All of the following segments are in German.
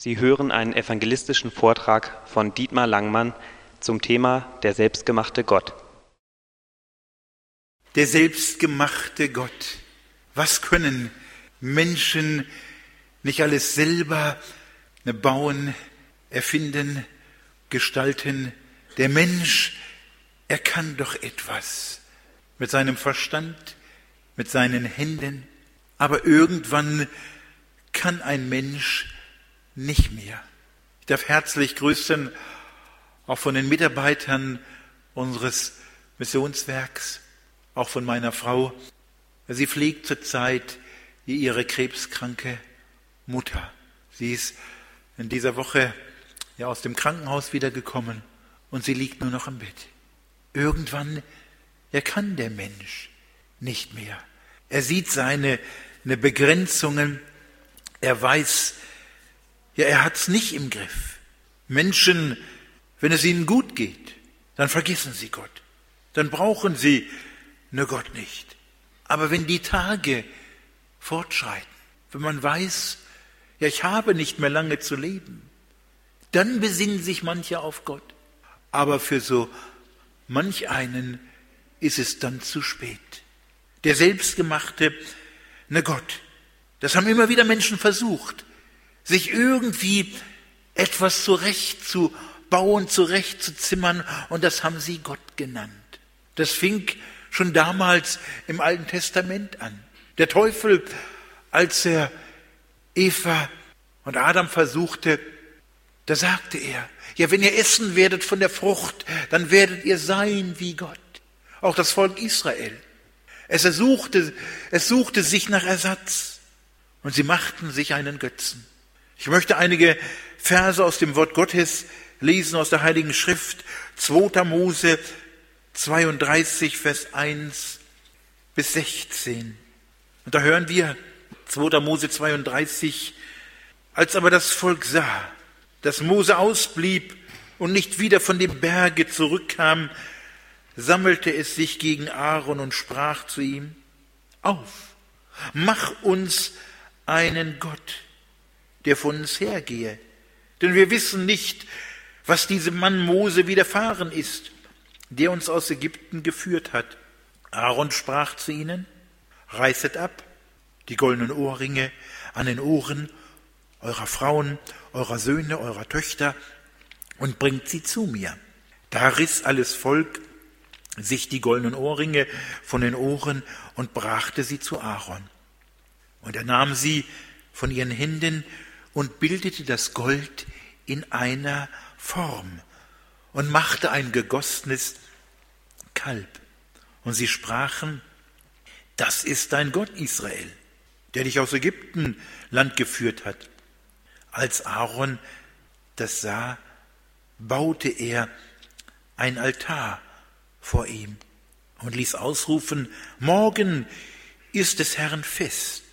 Sie hören einen evangelistischen Vortrag von Dietmar Langmann zum Thema Der selbstgemachte Gott. Der selbstgemachte Gott. Was können Menschen nicht alles selber bauen, erfinden, gestalten? Der Mensch, er kann doch etwas mit seinem Verstand, mit seinen Händen, aber irgendwann kann ein Mensch nicht mehr. Ich darf herzlich grüßen, auch von den Mitarbeitern unseres Missionswerks, auch von meiner Frau. Sie pflegt zurzeit ihre krebskranke Mutter. Sie ist in dieser Woche ja aus dem Krankenhaus wiedergekommen und sie liegt nur noch im Bett. Irgendwann, er kann der Mensch nicht mehr. Er sieht seine, seine Begrenzungen. Er weiß, ja, er hat es nicht im Griff. Menschen, wenn es ihnen gut geht, dann vergessen sie Gott. Dann brauchen sie nur Gott nicht. Aber wenn die Tage fortschreiten, wenn man weiß, ja, ich habe nicht mehr lange zu leben, dann besinnen sich manche auf Gott. Aber für so manch einen ist es dann zu spät. Der selbstgemachte, ne Gott, das haben immer wieder Menschen versucht sich irgendwie etwas zurechtzubauen, zurechtzuzimmern, und das haben sie Gott genannt. Das fing schon damals im Alten Testament an. Der Teufel, als er Eva und Adam versuchte, da sagte er, ja, wenn ihr essen werdet von der Frucht, dann werdet ihr sein wie Gott. Auch das Volk Israel. Es suchte, es suchte sich nach Ersatz und sie machten sich einen Götzen. Ich möchte einige Verse aus dem Wort Gottes lesen aus der Heiligen Schrift. 2. Mose 32, Vers 1 bis 16. Und da hören wir 2. Mose 32, als aber das Volk sah, dass Mose ausblieb und nicht wieder von dem Berge zurückkam, sammelte es sich gegen Aaron und sprach zu ihm, auf, mach uns einen Gott, der von uns hergehe. Denn wir wissen nicht, was diesem Mann Mose widerfahren ist, der uns aus Ägypten geführt hat. Aaron sprach zu ihnen, reißet ab die goldenen Ohrringe an den Ohren eurer Frauen, eurer Söhne, eurer Töchter und bringt sie zu mir. Da riss alles Volk sich die goldenen Ohrringe von den Ohren und brachte sie zu Aaron. Und er nahm sie von ihren Händen und bildete das Gold in einer Form und machte ein gegossenes Kalb. Und sie sprachen, das ist dein Gott Israel, der dich aus Ägypten Land geführt hat. Als Aaron das sah, baute er ein Altar vor ihm und ließ ausrufen, morgen ist des Herrn Fest.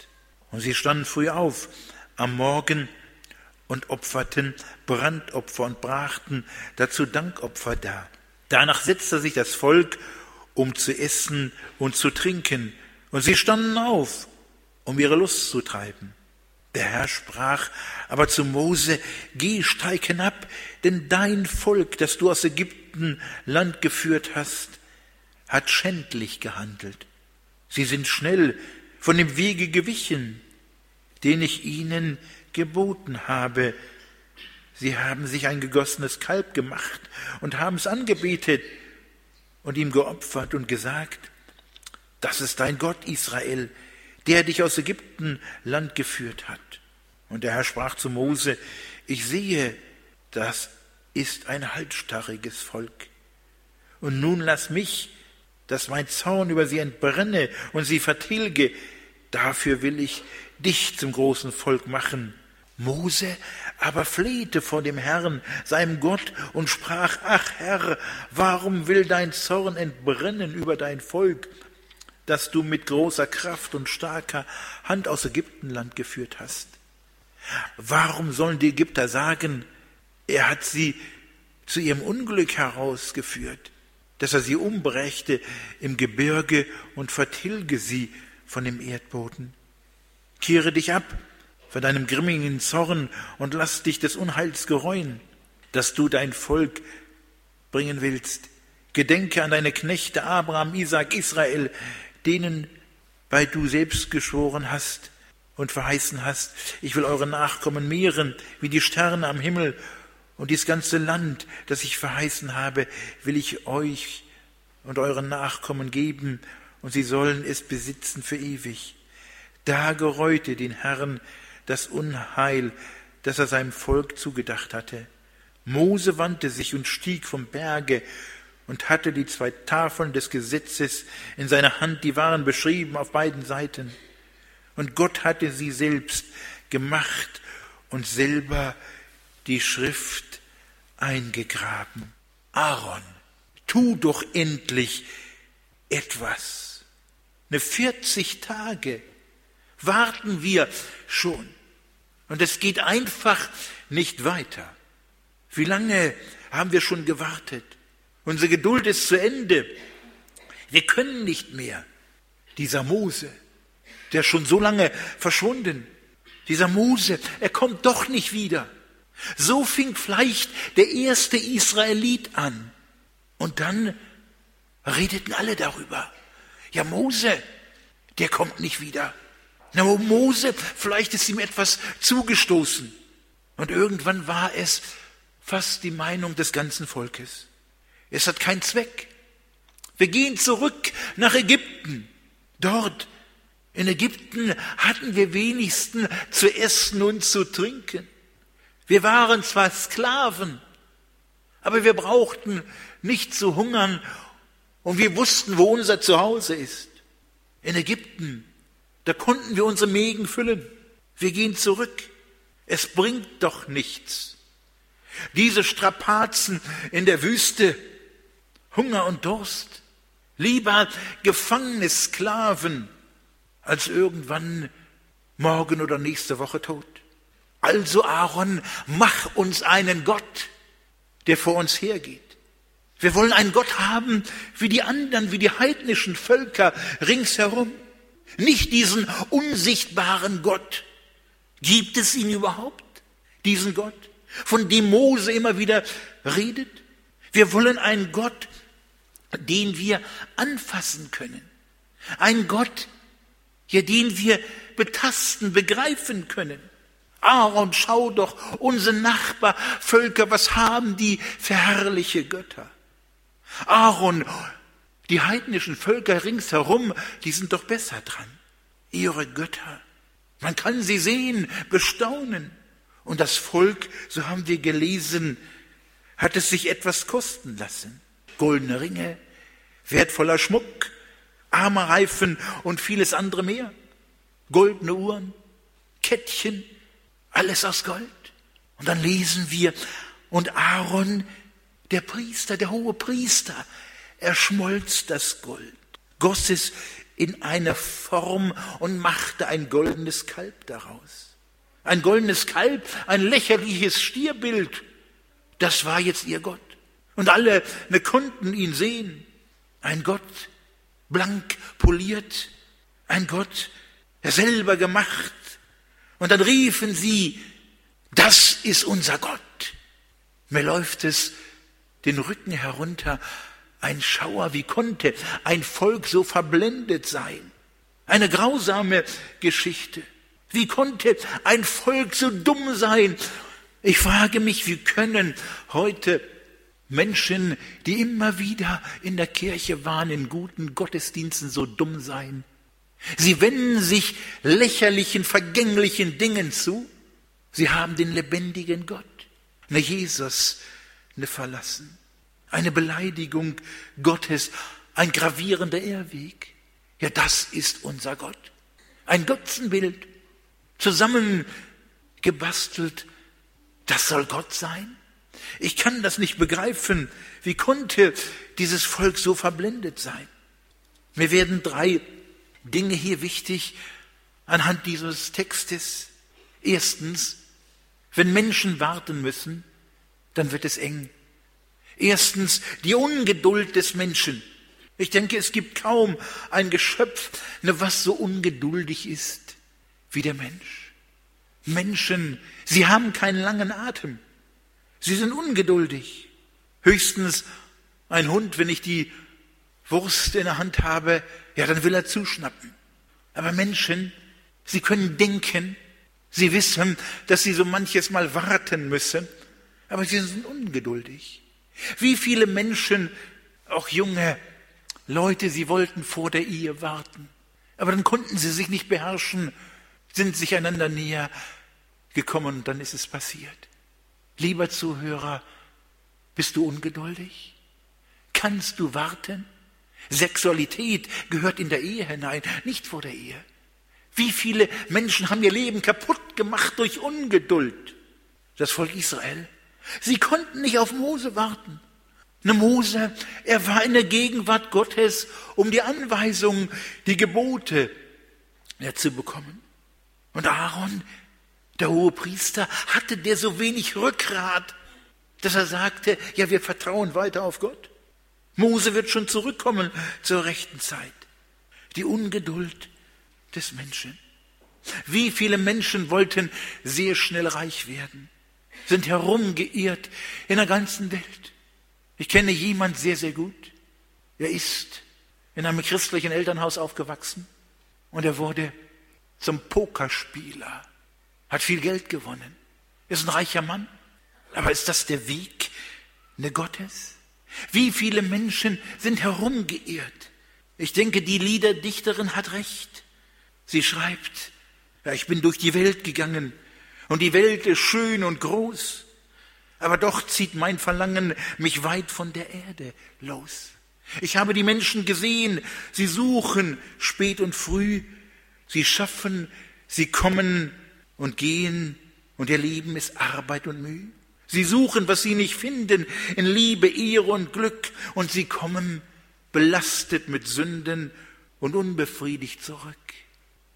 Und sie standen früh auf am Morgen und opferten Brandopfer und brachten dazu Dankopfer dar. Danach setzte sich das Volk, um zu essen und zu trinken, und sie standen auf, um ihre Lust zu treiben. Der Herr sprach aber zu Mose, geh, steig hinab, denn dein Volk, das du aus Ägypten Land geführt hast, hat schändlich gehandelt. Sie sind schnell von dem Wege gewichen, den ich ihnen geboten habe. Sie haben sich ein gegossenes Kalb gemacht und haben es angebetet und ihm geopfert und gesagt, das ist dein Gott Israel, der dich aus Ägypten Land geführt hat. Und der Herr sprach zu Mose, ich sehe, das ist ein halsstarriges Volk. Und nun lass mich, dass mein Zorn über sie entbrenne und sie vertilge, dafür will ich dich zum großen Volk machen. Mose aber flehte vor dem Herrn, seinem Gott, und sprach, ach Herr, warum will dein Zorn entbrennen über dein Volk, das du mit großer Kraft und starker Hand aus Ägyptenland geführt hast? Warum sollen die Ägypter sagen, er hat sie zu ihrem Unglück herausgeführt, dass er sie umbrächte im Gebirge und vertilge sie von dem Erdboden? Kehre dich ab vor deinem grimmigen Zorn und lass dich des Unheils gereuen, dass du dein Volk bringen willst. Gedenke an deine Knechte Abraham, Isaac, Israel, denen weil du selbst geschworen hast und verheißen hast, ich will eure Nachkommen mehren wie die Sterne am Himmel und dies ganze Land, das ich verheißen habe, will ich euch und euren Nachkommen geben und sie sollen es besitzen für ewig. Da gereute den Herrn das Unheil, das er seinem Volk zugedacht hatte. Mose wandte sich und stieg vom Berge und hatte die zwei Tafeln des Gesetzes in seiner Hand, die waren beschrieben auf beiden Seiten. Und Gott hatte sie selbst gemacht und selber die Schrift eingegraben. Aaron, tu doch endlich etwas. Eine 40 Tage warten wir schon. Und es geht einfach nicht weiter. Wie lange haben wir schon gewartet? Unsere Geduld ist zu Ende. Wir können nicht mehr. Dieser Mose, der schon so lange verschwunden, dieser Mose, er kommt doch nicht wieder. So fing vielleicht der erste Israelit an. Und dann redeten alle darüber. Ja, Mose, der kommt nicht wieder. Na, Mose, vielleicht ist ihm etwas zugestoßen. Und irgendwann war es fast die Meinung des ganzen Volkes. Es hat keinen Zweck. Wir gehen zurück nach Ägypten. Dort in Ägypten hatten wir wenigstens zu essen und zu trinken. Wir waren zwar Sklaven, aber wir brauchten nicht zu hungern und wir wussten, wo unser Zuhause ist. In Ägypten, da konnten wir unsere Mägen füllen. Wir gehen zurück. Es bringt doch nichts. Diese Strapazen in der Wüste, Hunger und Durst, lieber gefangene Sklaven, als irgendwann morgen oder nächste Woche tot. Also Aaron, mach uns einen Gott, der vor uns hergeht. Wir wollen einen Gott haben wie die anderen, wie die heidnischen Völker ringsherum. Nicht diesen unsichtbaren Gott. Gibt es ihn überhaupt, diesen Gott, von dem Mose immer wieder redet? Wir wollen einen Gott, den wir anfassen können. Ein Gott, ja, den wir betasten, begreifen können. Aaron, schau doch, unsere Nachbarvölker, was haben die für herrliche Götter? Aaron, die heidnischen Völker ringsherum, die sind doch besser dran. Ihre Götter. Man kann sie sehen, bestaunen. Und das Volk, so haben wir gelesen, hat es sich etwas kosten lassen. Goldene Ringe, wertvoller Schmuck, Armereifen und vieles andere mehr. Goldene Uhren, Kettchen, alles aus Gold. Und dann lesen wir, und Aaron, der Priester, der hohe Priester, er schmolz das Gold, goss es in eine Form und machte ein goldenes Kalb daraus. Ein goldenes Kalb, ein lächerliches Stierbild, das war jetzt ihr Gott. Und alle ne, konnten ihn sehen. Ein Gott, blank poliert, ein Gott, selber gemacht. Und dann riefen sie, das ist unser Gott. Mir läuft es den Rücken herunter, ein Schauer, wie konnte ein Volk so verblendet sein? Eine grausame Geschichte. Wie konnte ein Volk so dumm sein? Ich frage mich, wie können heute Menschen, die immer wieder in der Kirche waren, in guten Gottesdiensten so dumm sein. Sie wenden sich lächerlichen, vergänglichen Dingen zu. Sie haben den lebendigen Gott, ne Jesus, ne verlassen. Eine Beleidigung Gottes, ein gravierender Irrweg. Ja, das ist unser Gott. Ein Götzenbild, zusammengebastelt. Das soll Gott sein? Ich kann das nicht begreifen. Wie konnte dieses Volk so verblendet sein? Mir werden drei Dinge hier wichtig anhand dieses Textes. Erstens, wenn Menschen warten müssen, dann wird es eng. Erstens, die Ungeduld des Menschen. Ich denke, es gibt kaum ein Geschöpf, ne, was so ungeduldig ist wie der Mensch. Menschen, sie haben keinen langen Atem. Sie sind ungeduldig. Höchstens ein Hund, wenn ich die Wurst in der Hand habe, ja, dann will er zuschnappen. Aber Menschen, sie können denken, sie wissen, dass sie so manches Mal warten müssen, aber sie sind ungeduldig. Wie viele Menschen, auch junge Leute, sie wollten vor der Ehe warten, aber dann konnten sie sich nicht beherrschen, sind sich einander näher gekommen und dann ist es passiert. Lieber Zuhörer, bist du ungeduldig? Kannst du warten? Sexualität gehört in der Ehe hinein, nicht vor der Ehe. Wie viele Menschen haben ihr Leben kaputt gemacht durch Ungeduld? Das Volk Israel. Sie konnten nicht auf Mose warten. Ne Mose, er war in der Gegenwart Gottes, um die Anweisungen, die Gebote ja, zu bekommen. Und Aaron, der hohe Priester, hatte der so wenig Rückgrat, dass er sagte, ja, wir vertrauen weiter auf Gott. Mose wird schon zurückkommen zur rechten Zeit. Die Ungeduld des Menschen. Wie viele Menschen wollten sehr schnell reich werden, sind herumgeirrt in der ganzen Welt. Ich kenne jemand sehr, sehr gut. Er ist in einem christlichen Elternhaus aufgewachsen und er wurde zum Pokerspieler, hat viel Geld gewonnen, ist ein reicher Mann. Aber ist das der Weg ne Gottes? Wie viele Menschen sind herumgeirrt? Ich denke, die Liederdichterin hat recht. Sie schreibt, ja, ich bin durch die Welt gegangen und die Welt ist schön und groß, aber doch zieht mein Verlangen mich weit von der Erde los. Ich habe die Menschen gesehen, sie suchen spät und früh, sie schaffen, sie kommen und gehen und ihr Leben ist Arbeit und Mühe. Sie suchen, was sie nicht finden, in Liebe, Ehre und Glück, und sie kommen belastet mit Sünden und unbefriedigt zurück.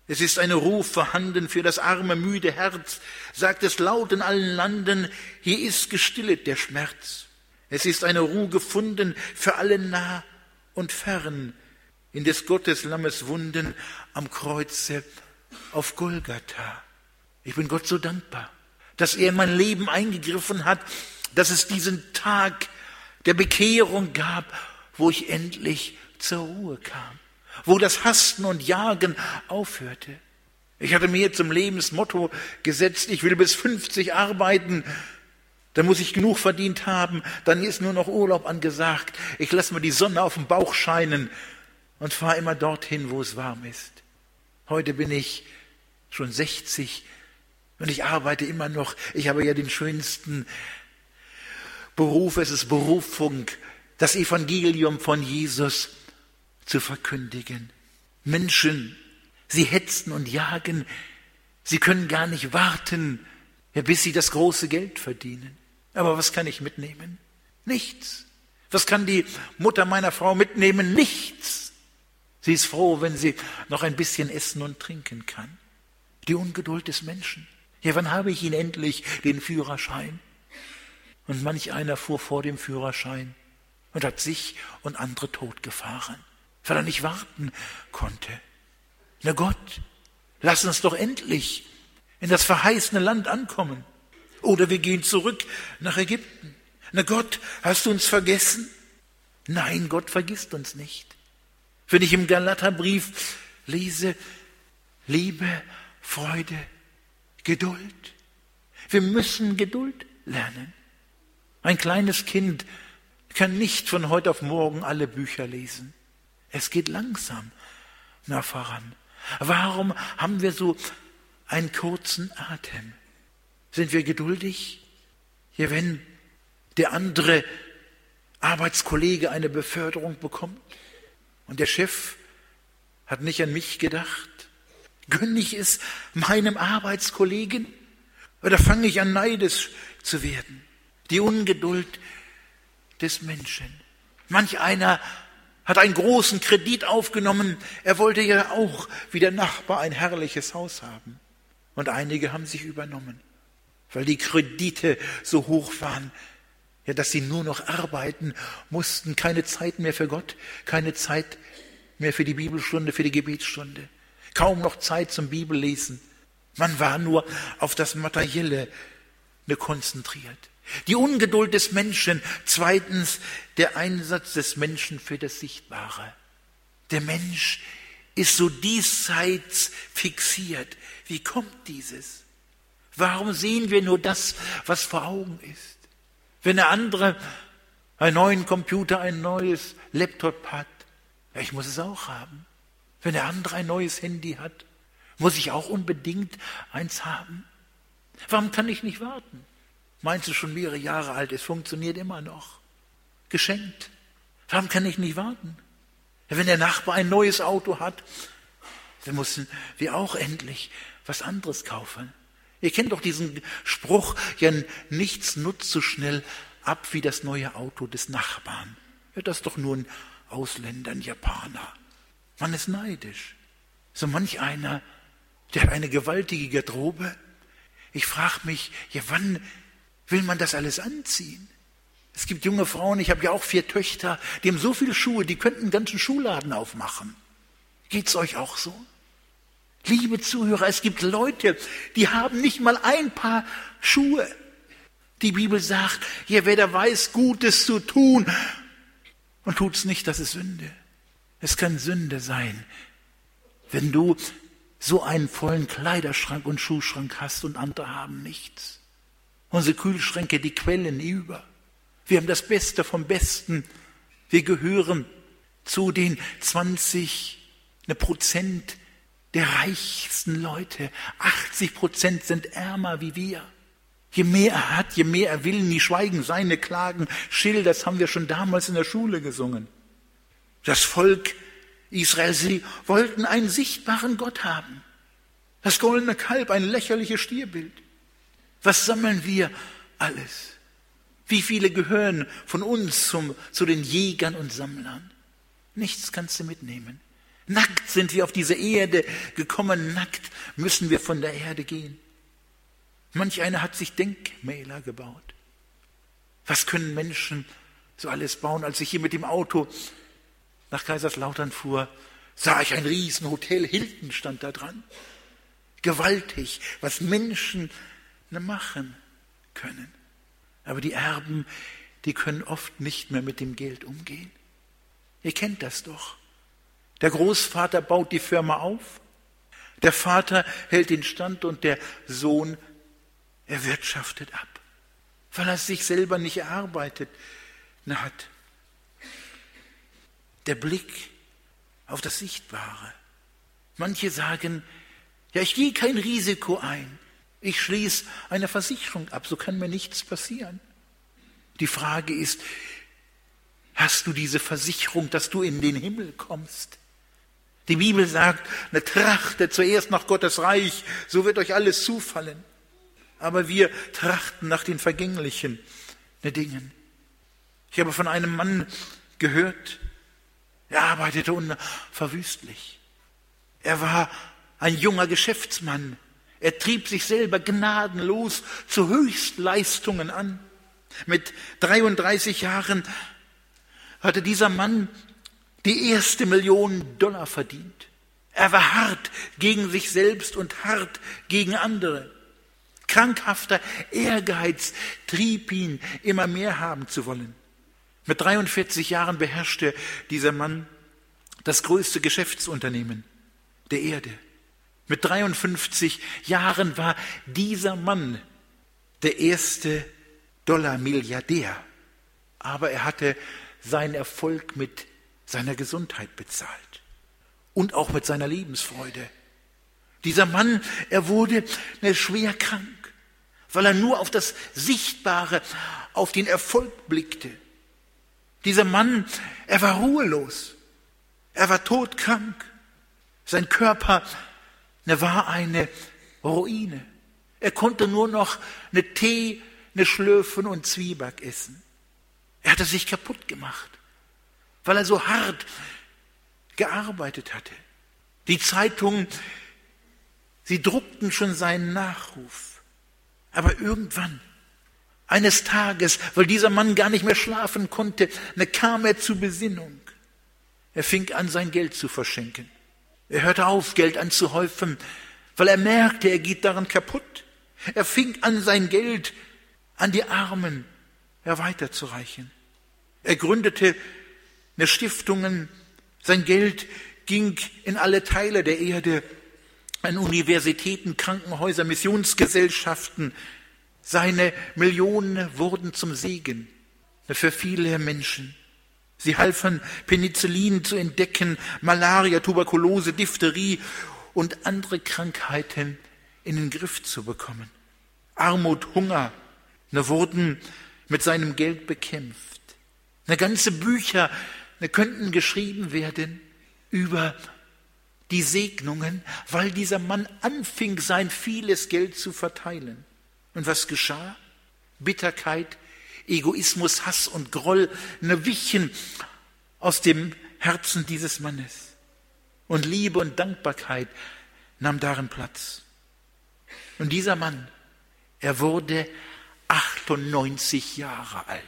Es ist eine Ruf vorhanden für das arme, müde Herz, sagt es laut in allen Landen, hier ist gestillet der Schmerz. Es ist eine Ruhe gefunden für alle nah und fern, in des Gottes Lammes Wunden am Kreuze auf Golgatha. Ich bin Gott so dankbar dass er in mein Leben eingegriffen hat, dass es diesen Tag der Bekehrung gab, wo ich endlich zur Ruhe kam, wo das Hasten und Jagen aufhörte. Ich hatte mir zum Lebensmotto gesetzt, ich will bis 50 arbeiten, dann muss ich genug verdient haben, dann ist nur noch Urlaub angesagt. Ich lasse mir die Sonne auf dem Bauch scheinen und fahre immer dorthin, wo es warm ist. Heute bin ich schon 60 und ich arbeite immer noch. Ich habe ja den schönsten Beruf. Es ist Berufung, das Evangelium von Jesus zu verkündigen. Menschen, sie hetzen und jagen. Sie können gar nicht warten, bis sie das große Geld verdienen. Aber was kann ich mitnehmen? Nichts. Was kann die Mutter meiner Frau mitnehmen? Nichts. Sie ist froh, wenn sie noch ein bisschen essen und trinken kann. Die Ungeduld des Menschen. Ja, wann habe ich ihn endlich, den Führerschein? Und manch einer fuhr vor dem Führerschein und hat sich und andere totgefahren, weil er nicht warten konnte. Na Gott, lass uns doch endlich in das verheißene Land ankommen. Oder wir gehen zurück nach Ägypten. Na Gott, hast du uns vergessen? Nein, Gott vergisst uns nicht. Wenn ich im Galaterbrief lese, Liebe, Freude, Geduld. Wir müssen Geduld lernen. Ein kleines Kind kann nicht von heute auf morgen alle Bücher lesen. Es geht langsam nach voran. Warum haben wir so einen kurzen Atem? Sind wir geduldig? Ja, wenn der andere Arbeitskollege eine Beförderung bekommt und der Chef hat nicht an mich gedacht, Gönne ich es meinem Arbeitskollegen? Oder fange ich an, neidisch zu werden? Die Ungeduld des Menschen. Manch einer hat einen großen Kredit aufgenommen. Er wollte ja auch wie der Nachbar ein herrliches Haus haben. Und einige haben sich übernommen, weil die Kredite so hoch waren, ja, dass sie nur noch arbeiten mussten, keine Zeit mehr für Gott, keine Zeit mehr für die Bibelstunde, für die Gebetsstunde kaum noch Zeit zum Bibellesen. Man war nur auf das Materielle konzentriert. Die Ungeduld des Menschen. Zweitens der Einsatz des Menschen für das Sichtbare. Der Mensch ist so diesseits fixiert. Wie kommt dieses? Warum sehen wir nur das, was vor Augen ist? Wenn der andere einen neuen Computer, ein neues Laptop hat, ja, ich muss es auch haben. Wenn der andere ein neues Handy hat, muss ich auch unbedingt eins haben. Warum kann ich nicht warten? Meinst du schon mehrere Jahre alt, es funktioniert immer noch. Geschenkt. Warum kann ich nicht warten? Wenn der Nachbar ein neues Auto hat, dann müssen wir auch endlich was anderes kaufen. Ihr kennt doch diesen Spruch, ja, nichts nutzt so schnell ab wie das neue Auto des Nachbarn. Ja, das ist doch nur ein Ausländer, ein Japaner. Man ist neidisch. So manch einer, der hat eine gewaltige Garderobe. Ich frage mich, ja, wann will man das alles anziehen? Es gibt junge Frauen, ich habe ja auch vier Töchter, die haben so viele Schuhe, die könnten einen ganzen Schuhladen aufmachen. Geht's euch auch so? Liebe Zuhörer, es gibt Leute, die haben nicht mal ein Paar Schuhe. Die Bibel sagt, ja, wer da weiß, Gutes zu tun und tut's nicht, das ist Sünde. Es kann Sünde sein, wenn du so einen vollen Kleiderschrank und Schuhschrank hast und andere haben nichts. Unsere Kühlschränke, die quellen über. Wir haben das Beste vom Besten. Wir gehören zu den 20 eine Prozent der reichsten Leute. 80 Prozent sind ärmer wie wir. Je mehr er hat, je mehr er will, nie schweigen seine Klagen. Schill, das haben wir schon damals in der Schule gesungen. Das Volk Israel, sie wollten einen sichtbaren Gott haben. Das goldene Kalb, ein lächerliches Stierbild. Was sammeln wir alles? Wie viele gehören von uns zum, zu den Jägern und Sammlern? Nichts kannst du mitnehmen. Nackt sind wir auf diese Erde gekommen, nackt müssen wir von der Erde gehen. Manch einer hat sich Denkmäler gebaut. Was können Menschen so alles bauen? Als ich hier mit dem Auto nach Kaiserslautern fuhr, sah ich ein Riesenhotel, Hilton stand da dran. Gewaltig, was Menschen machen können. Aber die Erben, die können oft nicht mehr mit dem Geld umgehen. Ihr kennt das doch. Der Großvater baut die Firma auf, der Vater hält den Stand und der Sohn erwirtschaftet ab, weil er sich selber nicht erarbeitet hat. Der Blick auf das Sichtbare. Manche sagen, ja, ich gehe kein Risiko ein. Ich schließe eine Versicherung ab, so kann mir nichts passieren. Die Frage ist, hast du diese Versicherung, dass du in den Himmel kommst? Die Bibel sagt, eine Trachte zuerst nach Gottes Reich, so wird euch alles zufallen. Aber wir trachten nach den vergänglichen Dingen. Ich habe von einem Mann gehört, er arbeitete unverwüstlich. Er war ein junger Geschäftsmann, er trieb sich selber gnadenlos zu Höchstleistungen an. Mit 33 Jahren hatte dieser Mann die erste Million Dollar verdient. Er war hart gegen sich selbst und hart gegen andere. Krankhafter Ehrgeiz trieb ihn, immer mehr haben zu wollen. Mit 43 Jahren beherrschte dieser Mann das größte Geschäftsunternehmen der Erde. Mit 53 Jahren war dieser Mann der erste Dollar-Milliardär. Aber er hatte seinen Erfolg mit seiner Gesundheit bezahlt und auch mit seiner Lebensfreude. Dieser Mann, er wurde schwer krank, weil er nur auf das Sichtbare, auf den Erfolg blickte. Dieser Mann, er war ruhelos, er war todkrank, sein Körper er war eine Ruine. Er konnte nur noch eine Tee, eine Schlürfen und Zwieback essen. Er hatte sich kaputt gemacht, weil er so hart gearbeitet hatte. Die Zeitungen, sie druckten schon seinen Nachruf. Aber irgendwann, eines Tages, weil dieser Mann gar nicht mehr schlafen konnte, kam er zur Besinnung. Er fing an, sein Geld zu verschenken. Er hörte auf, Geld anzuhäufen, weil er merkte, er geht daran kaputt. Er fing an, sein Geld an die Armen weiterzureichen. Er gründete eine Stiftungen, sein Geld ging in alle Teile der Erde, an Universitäten, Krankenhäuser, Missionsgesellschaften. Seine Millionen wurden zum Segen für viele Menschen. Sie halfen, Penicillin zu entdecken, Malaria, Tuberkulose, Diphtherie und andere Krankheiten in den Griff zu bekommen. Armut, Hunger ne, wurden mit seinem Geld bekämpft. Eine ganze Bücher ne, könnten geschrieben werden über die Segnungen, weil dieser Mann anfing, sein vieles Geld zu verteilen. Und was geschah? Bitterkeit, Egoismus, Hass und Groll ne, wichen aus dem Herzen dieses Mannes. Und Liebe und Dankbarkeit nahm darin Platz. Und dieser Mann, er wurde 98 Jahre alt.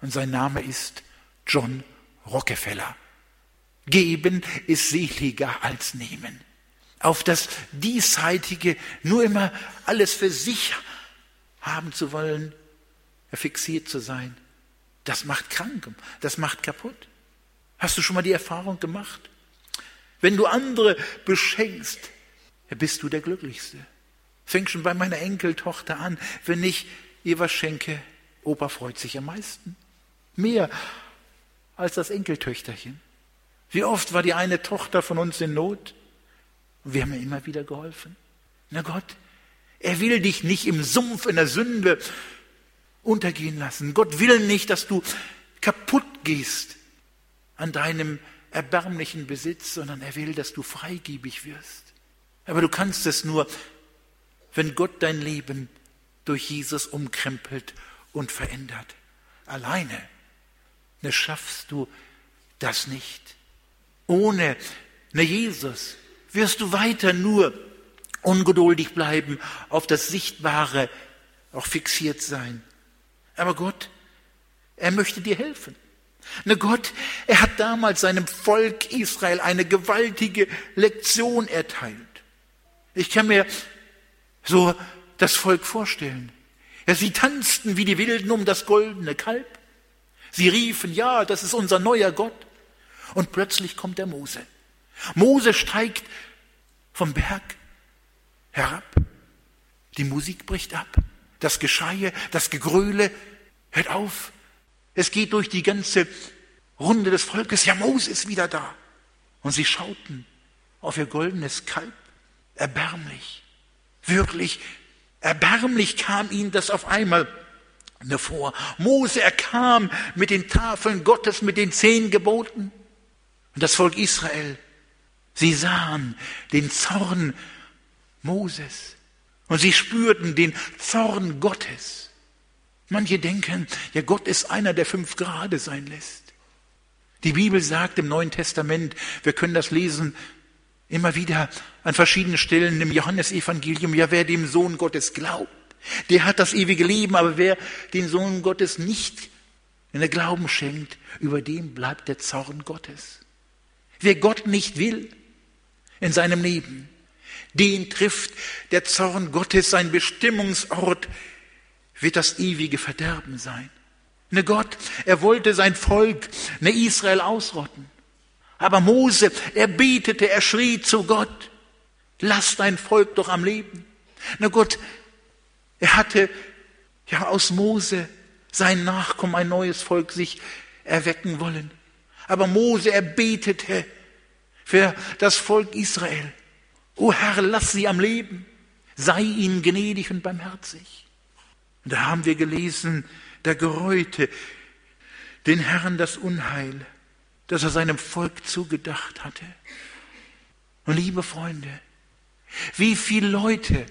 Und sein Name ist John Rockefeller. Geben ist seliger als nehmen. Auf das Diesseitige nur immer alles für sich haben zu wollen, fixiert zu sein, das macht krank, das macht kaputt. Hast du schon mal die Erfahrung gemacht? Wenn du andere beschenkst, bist du der Glücklichste. Fängt schon bei meiner Enkeltochter an. Wenn ich ihr was schenke, Opa freut sich am meisten. Mehr als das Enkeltöchterchen. Wie oft war die eine Tochter von uns in Not? Und wir haben ihr immer wieder geholfen. Na Gott, er will dich nicht im Sumpf in der Sünde untergehen lassen. Gott will nicht, dass du kaputt gehst an deinem erbärmlichen Besitz, sondern er will, dass du freigebig wirst. Aber du kannst es nur, wenn Gott dein Leben durch Jesus umkrempelt und verändert. Alleine ne, schaffst du das nicht. Ohne ne Jesus wirst du weiter nur ungeduldig bleiben, auf das Sichtbare auch fixiert sein. Aber Gott, er möchte dir helfen. Ne Gott, er hat damals seinem Volk Israel eine gewaltige Lektion erteilt. Ich kann mir so das Volk vorstellen. Ja, sie tanzten wie die Wilden um das goldene Kalb. Sie riefen, ja, das ist unser neuer Gott. Und plötzlich kommt der Mose. Mose steigt vom Berg herab. Die Musik bricht ab. Das Geschreie, das Gegröle hört auf. Es geht durch die ganze Runde des Volkes. Ja, Mose ist wieder da. Und sie schauten auf ihr goldenes Kalb. Erbärmlich. Wirklich erbärmlich kam ihnen das auf einmal vor. Mose, er kam mit den Tafeln Gottes, mit den zehn Geboten. Und das Volk Israel, sie sahen den Zorn Moses und sie spürten den Zorn Gottes. Manche denken, ja, Gott ist einer, der fünf Grade sein lässt. Die Bibel sagt im Neuen Testament, wir können das lesen immer wieder an verschiedenen Stellen im Johannesevangelium, ja, wer dem Sohn Gottes glaubt, der hat das ewige Leben, aber wer den Sohn Gottes nicht in der Glauben schenkt, über dem bleibt der Zorn Gottes. Wer Gott nicht will in seinem Leben, den trifft der Zorn Gottes, sein Bestimmungsort wird das ewige Verderben sein. Ne Gott, er wollte sein Volk, ne Israel ausrotten. Aber Mose, er betete, er schrie zu Gott, lass dein Volk doch am Leben. Ne Gott, er hatte ja aus Mose, sein Nachkommen, ein neues Volk sich erwecken wollen. Aber Mose, er betete für das Volk Israel. O Herr, lass sie am Leben. Sei ihnen gnädig und barmherzig. Und da haben wir gelesen, der gereute den Herrn das Unheil, das er seinem Volk zugedacht hatte. Und liebe Freunde, wie viele Leute,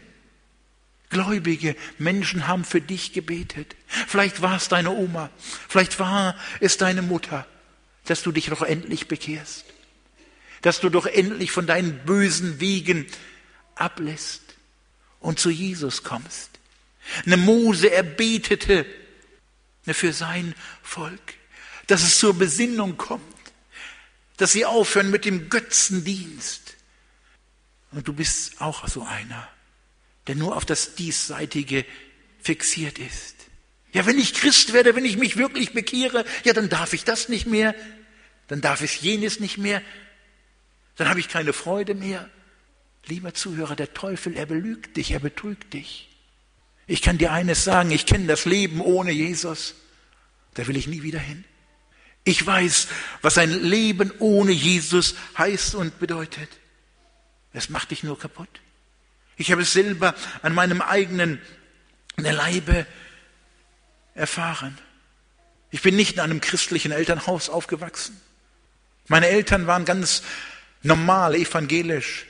gläubige Menschen haben für dich gebetet. Vielleicht war es deine Oma, vielleicht war es deine Mutter, dass du dich doch endlich bekehrst, dass du doch endlich von deinen bösen Wegen ablässt und zu Jesus kommst. Eine Mose erbetete für sein Volk, dass es zur Besinnung kommt, dass sie aufhören mit dem Götzendienst. Und du bist auch so einer, der nur auf das Diesseitige fixiert ist. Ja, wenn ich Christ werde, wenn ich mich wirklich bekehre, ja, dann darf ich das nicht mehr, dann darf ich jenes nicht mehr, dann habe ich keine Freude mehr. Lieber Zuhörer, der Teufel, er belügt dich, er betrügt dich. Ich kann dir eines sagen, ich kenne das Leben ohne Jesus. Da will ich nie wieder hin. Ich weiß, was ein Leben ohne Jesus heißt und bedeutet. Es macht dich nur kaputt. Ich habe es selber an meinem eigenen Leibe erfahren. Ich bin nicht in einem christlichen Elternhaus aufgewachsen. Meine Eltern waren ganz normal evangelisch,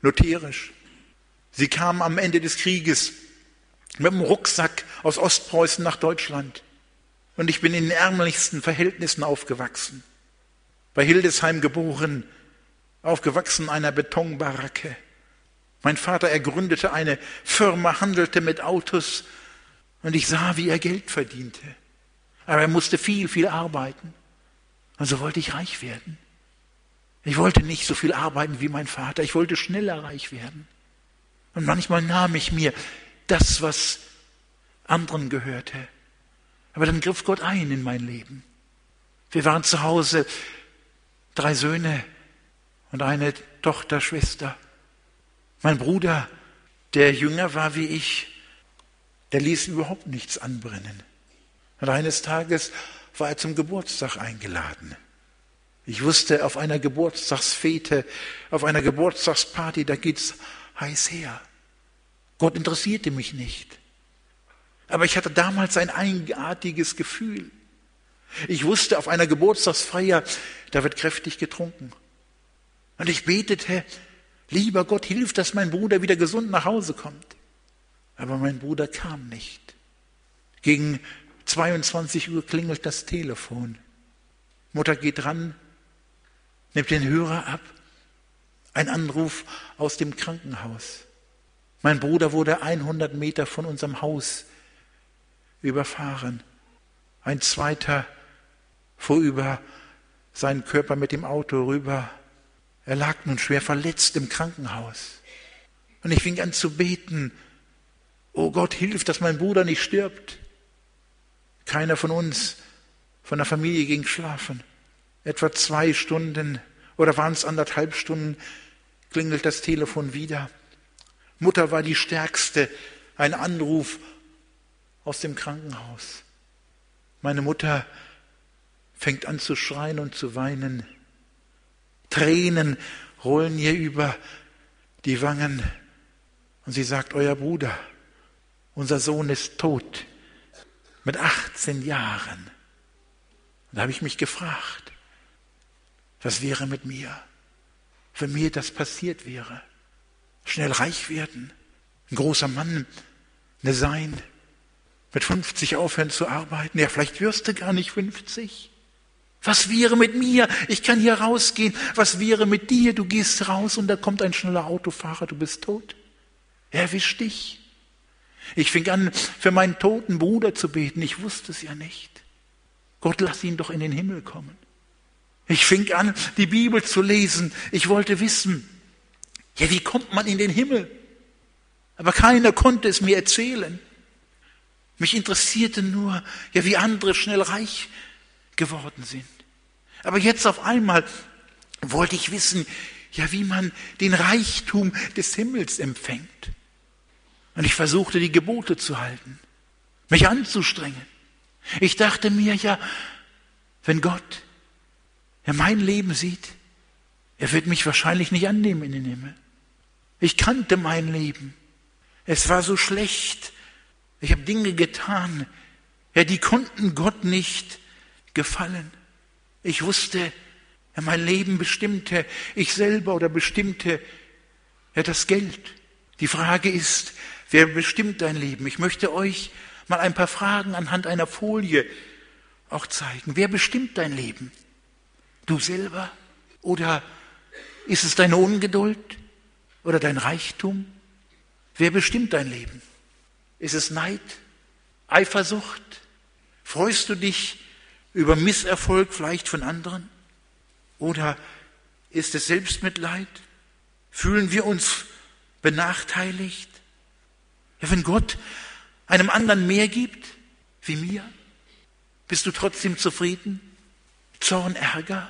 lutherisch. Sie kamen am Ende des Krieges mit dem Rucksack aus Ostpreußen nach Deutschland. Und ich bin in den ärmlichsten Verhältnissen aufgewachsen. Bei Hildesheim geboren, aufgewachsen in einer Betonbaracke. Mein Vater, er gründete eine Firma, handelte mit Autos und ich sah, wie er Geld verdiente. Aber er musste viel, viel arbeiten. Und so wollte ich reich werden. Ich wollte nicht so viel arbeiten wie mein Vater. Ich wollte schneller reich werden. Und manchmal nahm ich mir das, was anderen gehörte. Aber dann griff Gott ein in mein Leben. Wir waren zu Hause drei Söhne und eine Tochter, Schwester. Mein Bruder, der jünger war wie ich, der ließ überhaupt nichts anbrennen. Und eines Tages war er zum Geburtstag eingeladen. Ich wusste, auf einer Geburtstagsfete, auf einer Geburtstagsparty, da geht's heiß her. Gott interessierte mich nicht. Aber ich hatte damals ein eigenartiges Gefühl. Ich wusste, auf einer Geburtstagsfeier, da wird kräftig getrunken. Und ich betete, lieber Gott, hilf, dass mein Bruder wieder gesund nach Hause kommt. Aber mein Bruder kam nicht. Gegen 22 Uhr klingelt das Telefon. Mutter geht ran, nimmt den Hörer ab. Ein Anruf aus dem Krankenhaus. Mein Bruder wurde 100 Meter von unserem Haus überfahren. Ein zweiter fuhr über seinen Körper mit dem Auto rüber. Er lag nun schwer verletzt im Krankenhaus. Und ich fing an zu beten, oh Gott, hilf, dass mein Bruder nicht stirbt. Keiner von uns, von der Familie ging schlafen. Etwa zwei Stunden oder waren es anderthalb Stunden, klingelt das Telefon wieder. Mutter war die Stärkste. Ein Anruf aus dem Krankenhaus. Meine Mutter fängt an zu schreien und zu weinen. Tränen rollen ihr über die Wangen. Und sie sagt, euer Bruder, unser Sohn ist tot. Mit 18 Jahren. da habe ich mich gefragt, was wäre mit mir, wenn mir das passiert wäre? Schnell reich werden, ein großer Mann ne sein, mit 50 aufhören zu arbeiten. Ja, vielleicht wirst du gar nicht 50. Was wäre mit mir? Ich kann hier rausgehen. Was wäre mit dir? Du gehst raus und da kommt ein schneller Autofahrer, du bist tot. Er erwischt dich. Ich fing an, für meinen toten Bruder zu beten. Ich wusste es ja nicht. Gott, lass ihn doch in den Himmel kommen. Ich fing an, die Bibel zu lesen. Ich wollte wissen, ja, wie kommt man in den Himmel? Aber keiner konnte es mir erzählen. Mich interessierte nur, ja, wie andere schnell reich geworden sind. Aber jetzt auf einmal wollte ich wissen, ja, wie man den Reichtum des Himmels empfängt. Und ich versuchte, die Gebote zu halten, mich anzustrengen. Ich dachte mir, ja, wenn Gott ja mein Leben sieht, er wird mich wahrscheinlich nicht annehmen in den Himmel. Ich kannte mein Leben. Es war so schlecht. Ich habe Dinge getan, ja, die konnten Gott nicht gefallen. Ich wusste, ja, mein Leben bestimmte ich selber oder bestimmte ja das Geld. Die Frage ist, wer bestimmt dein Leben? Ich möchte euch mal ein paar Fragen anhand einer Folie auch zeigen. Wer bestimmt dein Leben? Du selber? Oder ist es deine Ungeduld? oder dein Reichtum? Wer bestimmt dein Leben? Ist es Neid? Eifersucht? Freust du dich über Misserfolg vielleicht von anderen? Oder ist es Selbstmitleid? Fühlen wir uns benachteiligt? Ja, wenn Gott einem anderen mehr gibt wie mir, bist du trotzdem zufrieden? Zorn, Ärger?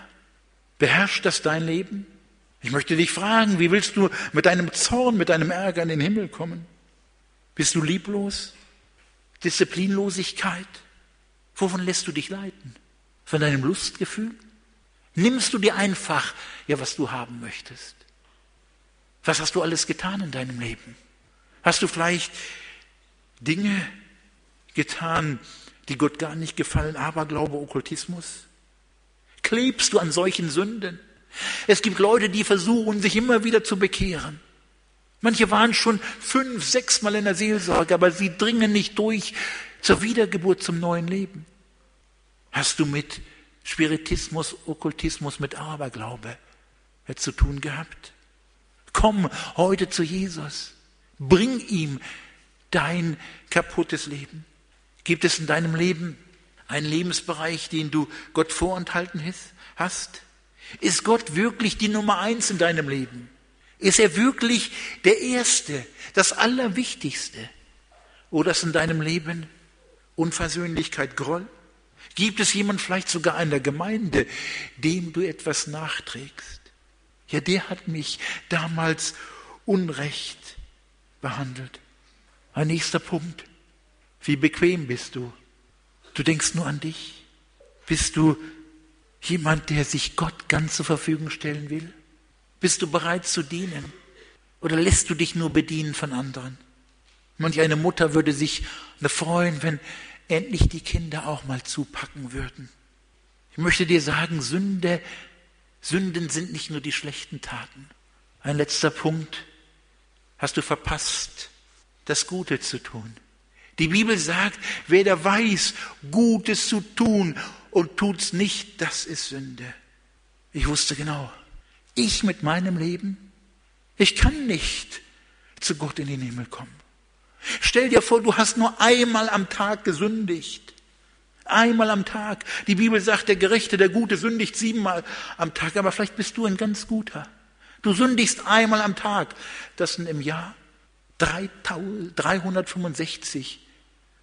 Beherrscht das dein Leben? Ich möchte dich fragen, wie willst du mit deinem Zorn, mit deinem Ärger in den Himmel kommen? Bist du lieblos? Disziplinlosigkeit? Wovon lässt du dich leiten? Von deinem Lustgefühl? Nimmst du dir einfach, ja, was du haben möchtest? Was hast du alles getan in deinem Leben? Hast du vielleicht Dinge getan, die Gott gar nicht gefallen, Aberglaube, Okkultismus? Klebst du an solchen Sünden? Es gibt Leute, die versuchen, sich immer wieder zu bekehren. Manche waren schon fünf, sechs Mal in der Seelsorge, aber sie dringen nicht durch zur Wiedergeburt zum neuen Leben. Hast du mit Spiritismus, Okkultismus, mit Aberglaube zu tun gehabt? Komm heute zu Jesus. Bring ihm dein kaputtes Leben. Gibt es in deinem Leben einen Lebensbereich, den du Gott vorenthalten hast? Ist Gott wirklich die Nummer eins in deinem Leben? Ist er wirklich der Erste, das Allerwichtigste? Oder ist in deinem Leben Unversöhnlichkeit, Groll? Gibt es jemand vielleicht sogar in der Gemeinde, dem du etwas nachträgst? Ja, der hat mich damals unrecht behandelt. Ein nächster Punkt. Wie bequem bist du? Du denkst nur an dich. Bist du jemand, der sich Gott ganz zur Verfügung stellen will? Bist du bereit zu dienen? Oder lässt du dich nur bedienen von anderen? Manch eine Mutter würde sich freuen, wenn endlich die Kinder auch mal zupacken würden. Ich möchte dir sagen, Sünde, Sünden sind nicht nur die schlechten Taten. Ein letzter Punkt. Hast du verpasst, das Gute zu tun? Die Bibel sagt, wer da weiß, Gutes zu tun und tut's nicht, das ist Sünde. Ich wusste genau, ich mit meinem Leben, ich kann nicht zu Gott in den Himmel kommen. Stell dir vor, du hast nur einmal am Tag gesündigt. Einmal am Tag. Die Bibel sagt, der Gerechte, der Gute sündigt siebenmal am Tag, aber vielleicht bist du ein ganz guter. Du sündigst einmal am Tag. Das sind im Jahr 365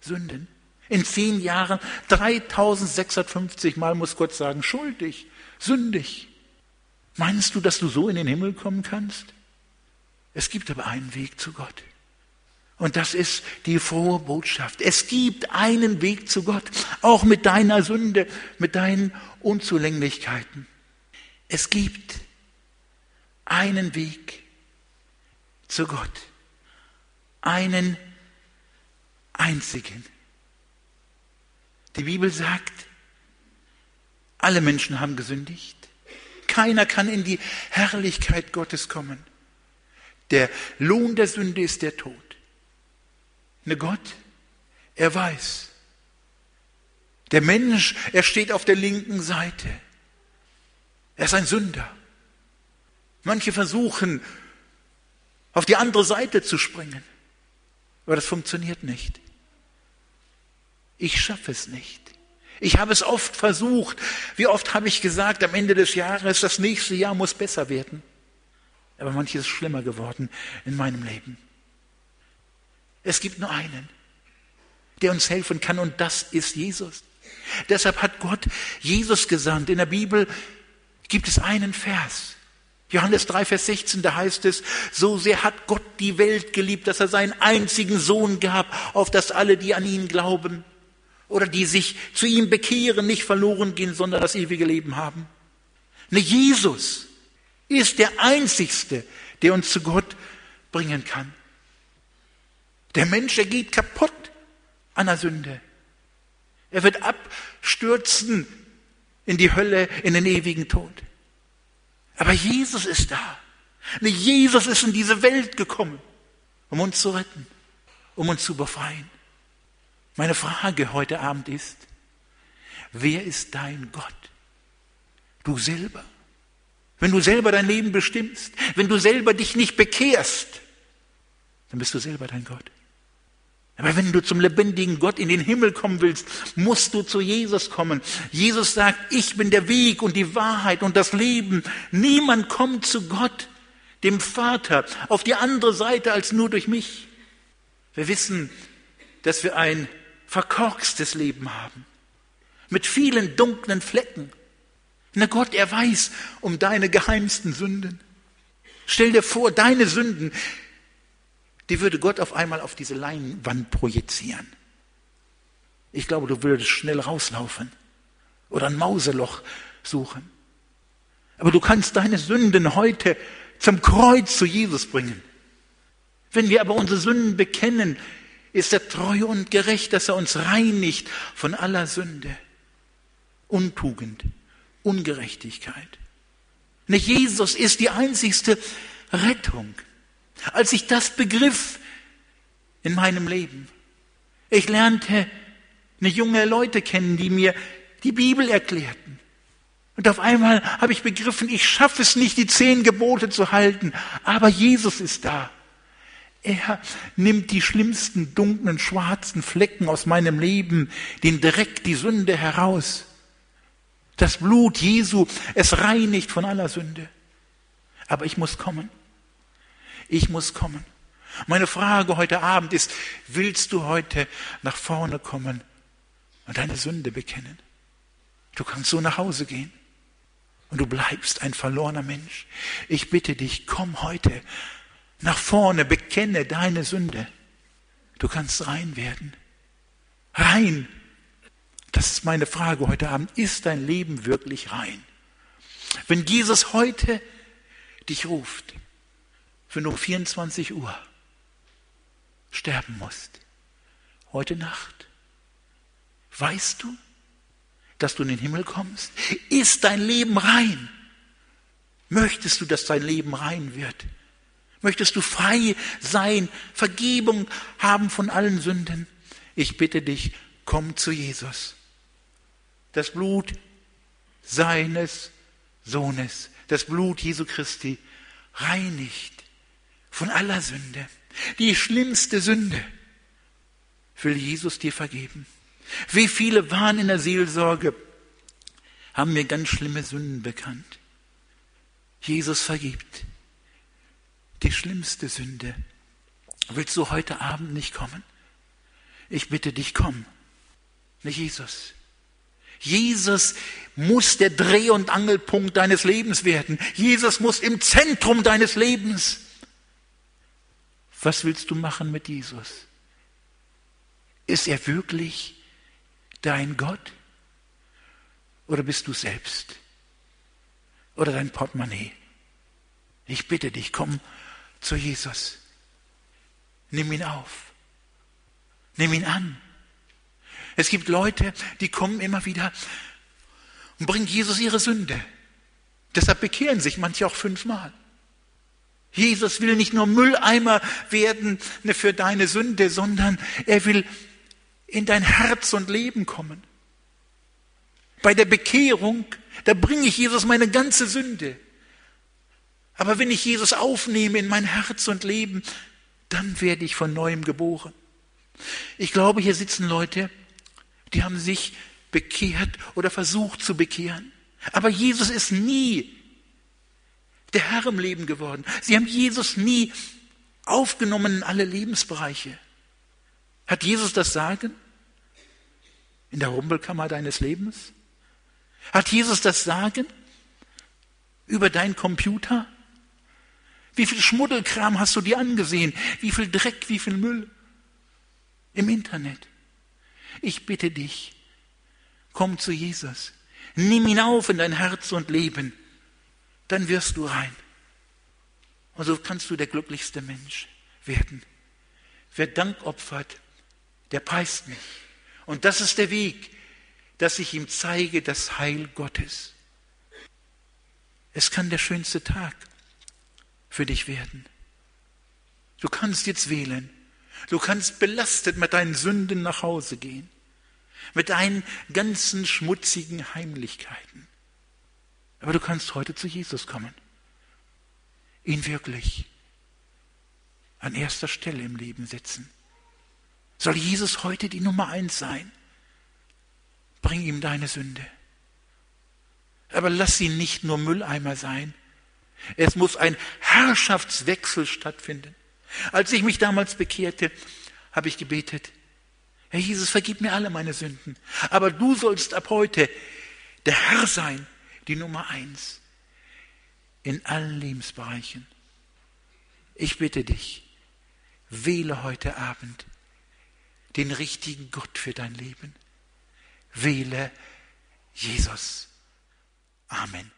Sünden. In zehn Jahren 3650 Mal muss Gott sagen, schuldig, sündig. Meinst du, dass du so in den Himmel kommen kannst? Es gibt aber einen Weg zu Gott. Und das ist die frohe Botschaft. Es gibt einen Weg zu Gott, auch mit deiner Sünde, mit deinen Unzulänglichkeiten. Es gibt einen Weg zu Gott, einen einzigen. Die Bibel sagt, alle Menschen haben gesündigt. Keiner kann in die Herrlichkeit Gottes kommen. Der Lohn der Sünde ist der Tod. Ne Gott, er weiß. Der Mensch, er steht auf der linken Seite. Er ist ein Sünder. Manche versuchen, auf die andere Seite zu springen. Aber das funktioniert nicht. Ich schaffe es nicht. Ich habe es oft versucht. Wie oft habe ich gesagt, am Ende des Jahres, das nächste Jahr muss besser werden. Aber manches ist schlimmer geworden in meinem Leben. Es gibt nur einen, der uns helfen kann und das ist Jesus. Deshalb hat Gott Jesus gesandt. In der Bibel gibt es einen Vers. Johannes 3, Vers 16, da heißt es, so sehr hat Gott die Welt geliebt, dass er seinen einzigen Sohn gab, auf dass alle, die an ihn glauben, oder die sich zu ihm bekehren, nicht verloren gehen, sondern das ewige Leben haben. Ne, Jesus ist der Einzigste, der uns zu Gott bringen kann. Der Mensch, er geht kaputt an der Sünde. Er wird abstürzen in die Hölle, in den ewigen Tod. Aber Jesus ist da. Ne, Jesus ist in diese Welt gekommen, um uns zu retten, um uns zu befreien. Meine Frage heute Abend ist, wer ist dein Gott? Du selber. Wenn du selber dein Leben bestimmst, wenn du selber dich nicht bekehrst, dann bist du selber dein Gott. Aber wenn du zum lebendigen Gott in den Himmel kommen willst, musst du zu Jesus kommen. Jesus sagt, ich bin der Weg und die Wahrheit und das Leben. Niemand kommt zu Gott, dem Vater, auf die andere Seite als nur durch mich. Wir wissen, dass wir ein verkorkstes Leben haben, mit vielen dunklen Flecken. Na Gott, er weiß um deine geheimsten Sünden. Stell dir vor, deine Sünden, die würde Gott auf einmal auf diese Leinwand projizieren. Ich glaube, du würdest schnell rauslaufen oder ein Mauseloch suchen. Aber du kannst deine Sünden heute zum Kreuz zu Jesus bringen. Wenn wir aber unsere Sünden bekennen, ist er treu und gerecht, dass er uns reinigt von aller Sünde, Untugend, Ungerechtigkeit. Nicht Jesus ist die einzigste Rettung. Als ich das begriff in meinem Leben, ich lernte eine junge Leute kennen, die mir die Bibel erklärten. Und auf einmal habe ich begriffen, ich schaffe es nicht, die zehn Gebote zu halten, aber Jesus ist da. Er nimmt die schlimmsten dunklen, schwarzen Flecken aus meinem Leben, den Dreck, die Sünde heraus. Das Blut Jesu, es reinigt von aller Sünde. Aber ich muss kommen. Ich muss kommen. Meine Frage heute Abend ist, willst du heute nach vorne kommen und deine Sünde bekennen? Du kannst so nach Hause gehen und du bleibst ein verlorener Mensch. Ich bitte dich, komm heute nach vorne, bekenne deine Sünde. Du kannst rein werden. Rein. Das ist meine Frage heute Abend. Ist dein Leben wirklich rein? Wenn Jesus heute dich ruft, wenn du um 24 Uhr sterben musst, heute Nacht, weißt du, dass du in den Himmel kommst? Ist dein Leben rein? Möchtest du, dass dein Leben rein wird? Möchtest du frei sein, Vergebung haben von allen Sünden? Ich bitte dich, komm zu Jesus. Das Blut seines Sohnes, das Blut Jesu Christi reinigt von aller Sünde. Die schlimmste Sünde will Jesus dir vergeben. Wie viele waren in der Seelsorge, haben mir ganz schlimme Sünden bekannt. Jesus vergibt. Die schlimmste Sünde. Willst du heute Abend nicht kommen? Ich bitte dich, komm. Nicht Jesus. Jesus muss der Dreh- und Angelpunkt deines Lebens werden. Jesus muss im Zentrum deines Lebens. Was willst du machen mit Jesus? Ist er wirklich dein Gott? Oder bist du selbst? Oder dein Portemonnaie? Ich bitte dich, komm zu Jesus. Nimm ihn auf. Nimm ihn an. Es gibt Leute, die kommen immer wieder und bringen Jesus ihre Sünde. Deshalb bekehren sich manche auch fünfmal. Jesus will nicht nur Mülleimer werden für deine Sünde, sondern er will in dein Herz und Leben kommen. Bei der Bekehrung, da bringe ich Jesus meine ganze Sünde. Aber wenn ich Jesus aufnehme in mein Herz und Leben, dann werde ich von neuem geboren. Ich glaube, hier sitzen Leute, die haben sich bekehrt oder versucht zu bekehren. Aber Jesus ist nie der Herr im Leben geworden. Sie haben Jesus nie aufgenommen in alle Lebensbereiche. Hat Jesus das Sagen? In der Rumpelkammer deines Lebens? Hat Jesus das Sagen? Über dein Computer? Wie viel Schmuddelkram hast du dir angesehen? Wie viel Dreck, wie viel Müll? Im Internet. Ich bitte dich, komm zu Jesus. Nimm ihn auf in dein Herz und Leben. Dann wirst du rein. Und so kannst du der glücklichste Mensch werden. Wer Dank opfert, der preist mich. Und das ist der Weg, dass ich ihm zeige das Heil Gottes. Es kann der schönste Tag für dich werden. Du kannst jetzt wählen. Du kannst belastet mit deinen Sünden nach Hause gehen. Mit deinen ganzen schmutzigen Heimlichkeiten. Aber du kannst heute zu Jesus kommen. Ihn wirklich an erster Stelle im Leben setzen. Soll Jesus heute die Nummer eins sein? Bring ihm deine Sünde. Aber lass ihn nicht nur Mülleimer sein. Es muss ein Herrschaftswechsel stattfinden. Als ich mich damals bekehrte, habe ich gebetet, Herr Jesus, vergib mir alle meine Sünden. Aber du sollst ab heute der Herr sein, die Nummer eins in allen Lebensbereichen. Ich bitte dich, wähle heute Abend den richtigen Gott für dein Leben. Wähle Jesus. Amen.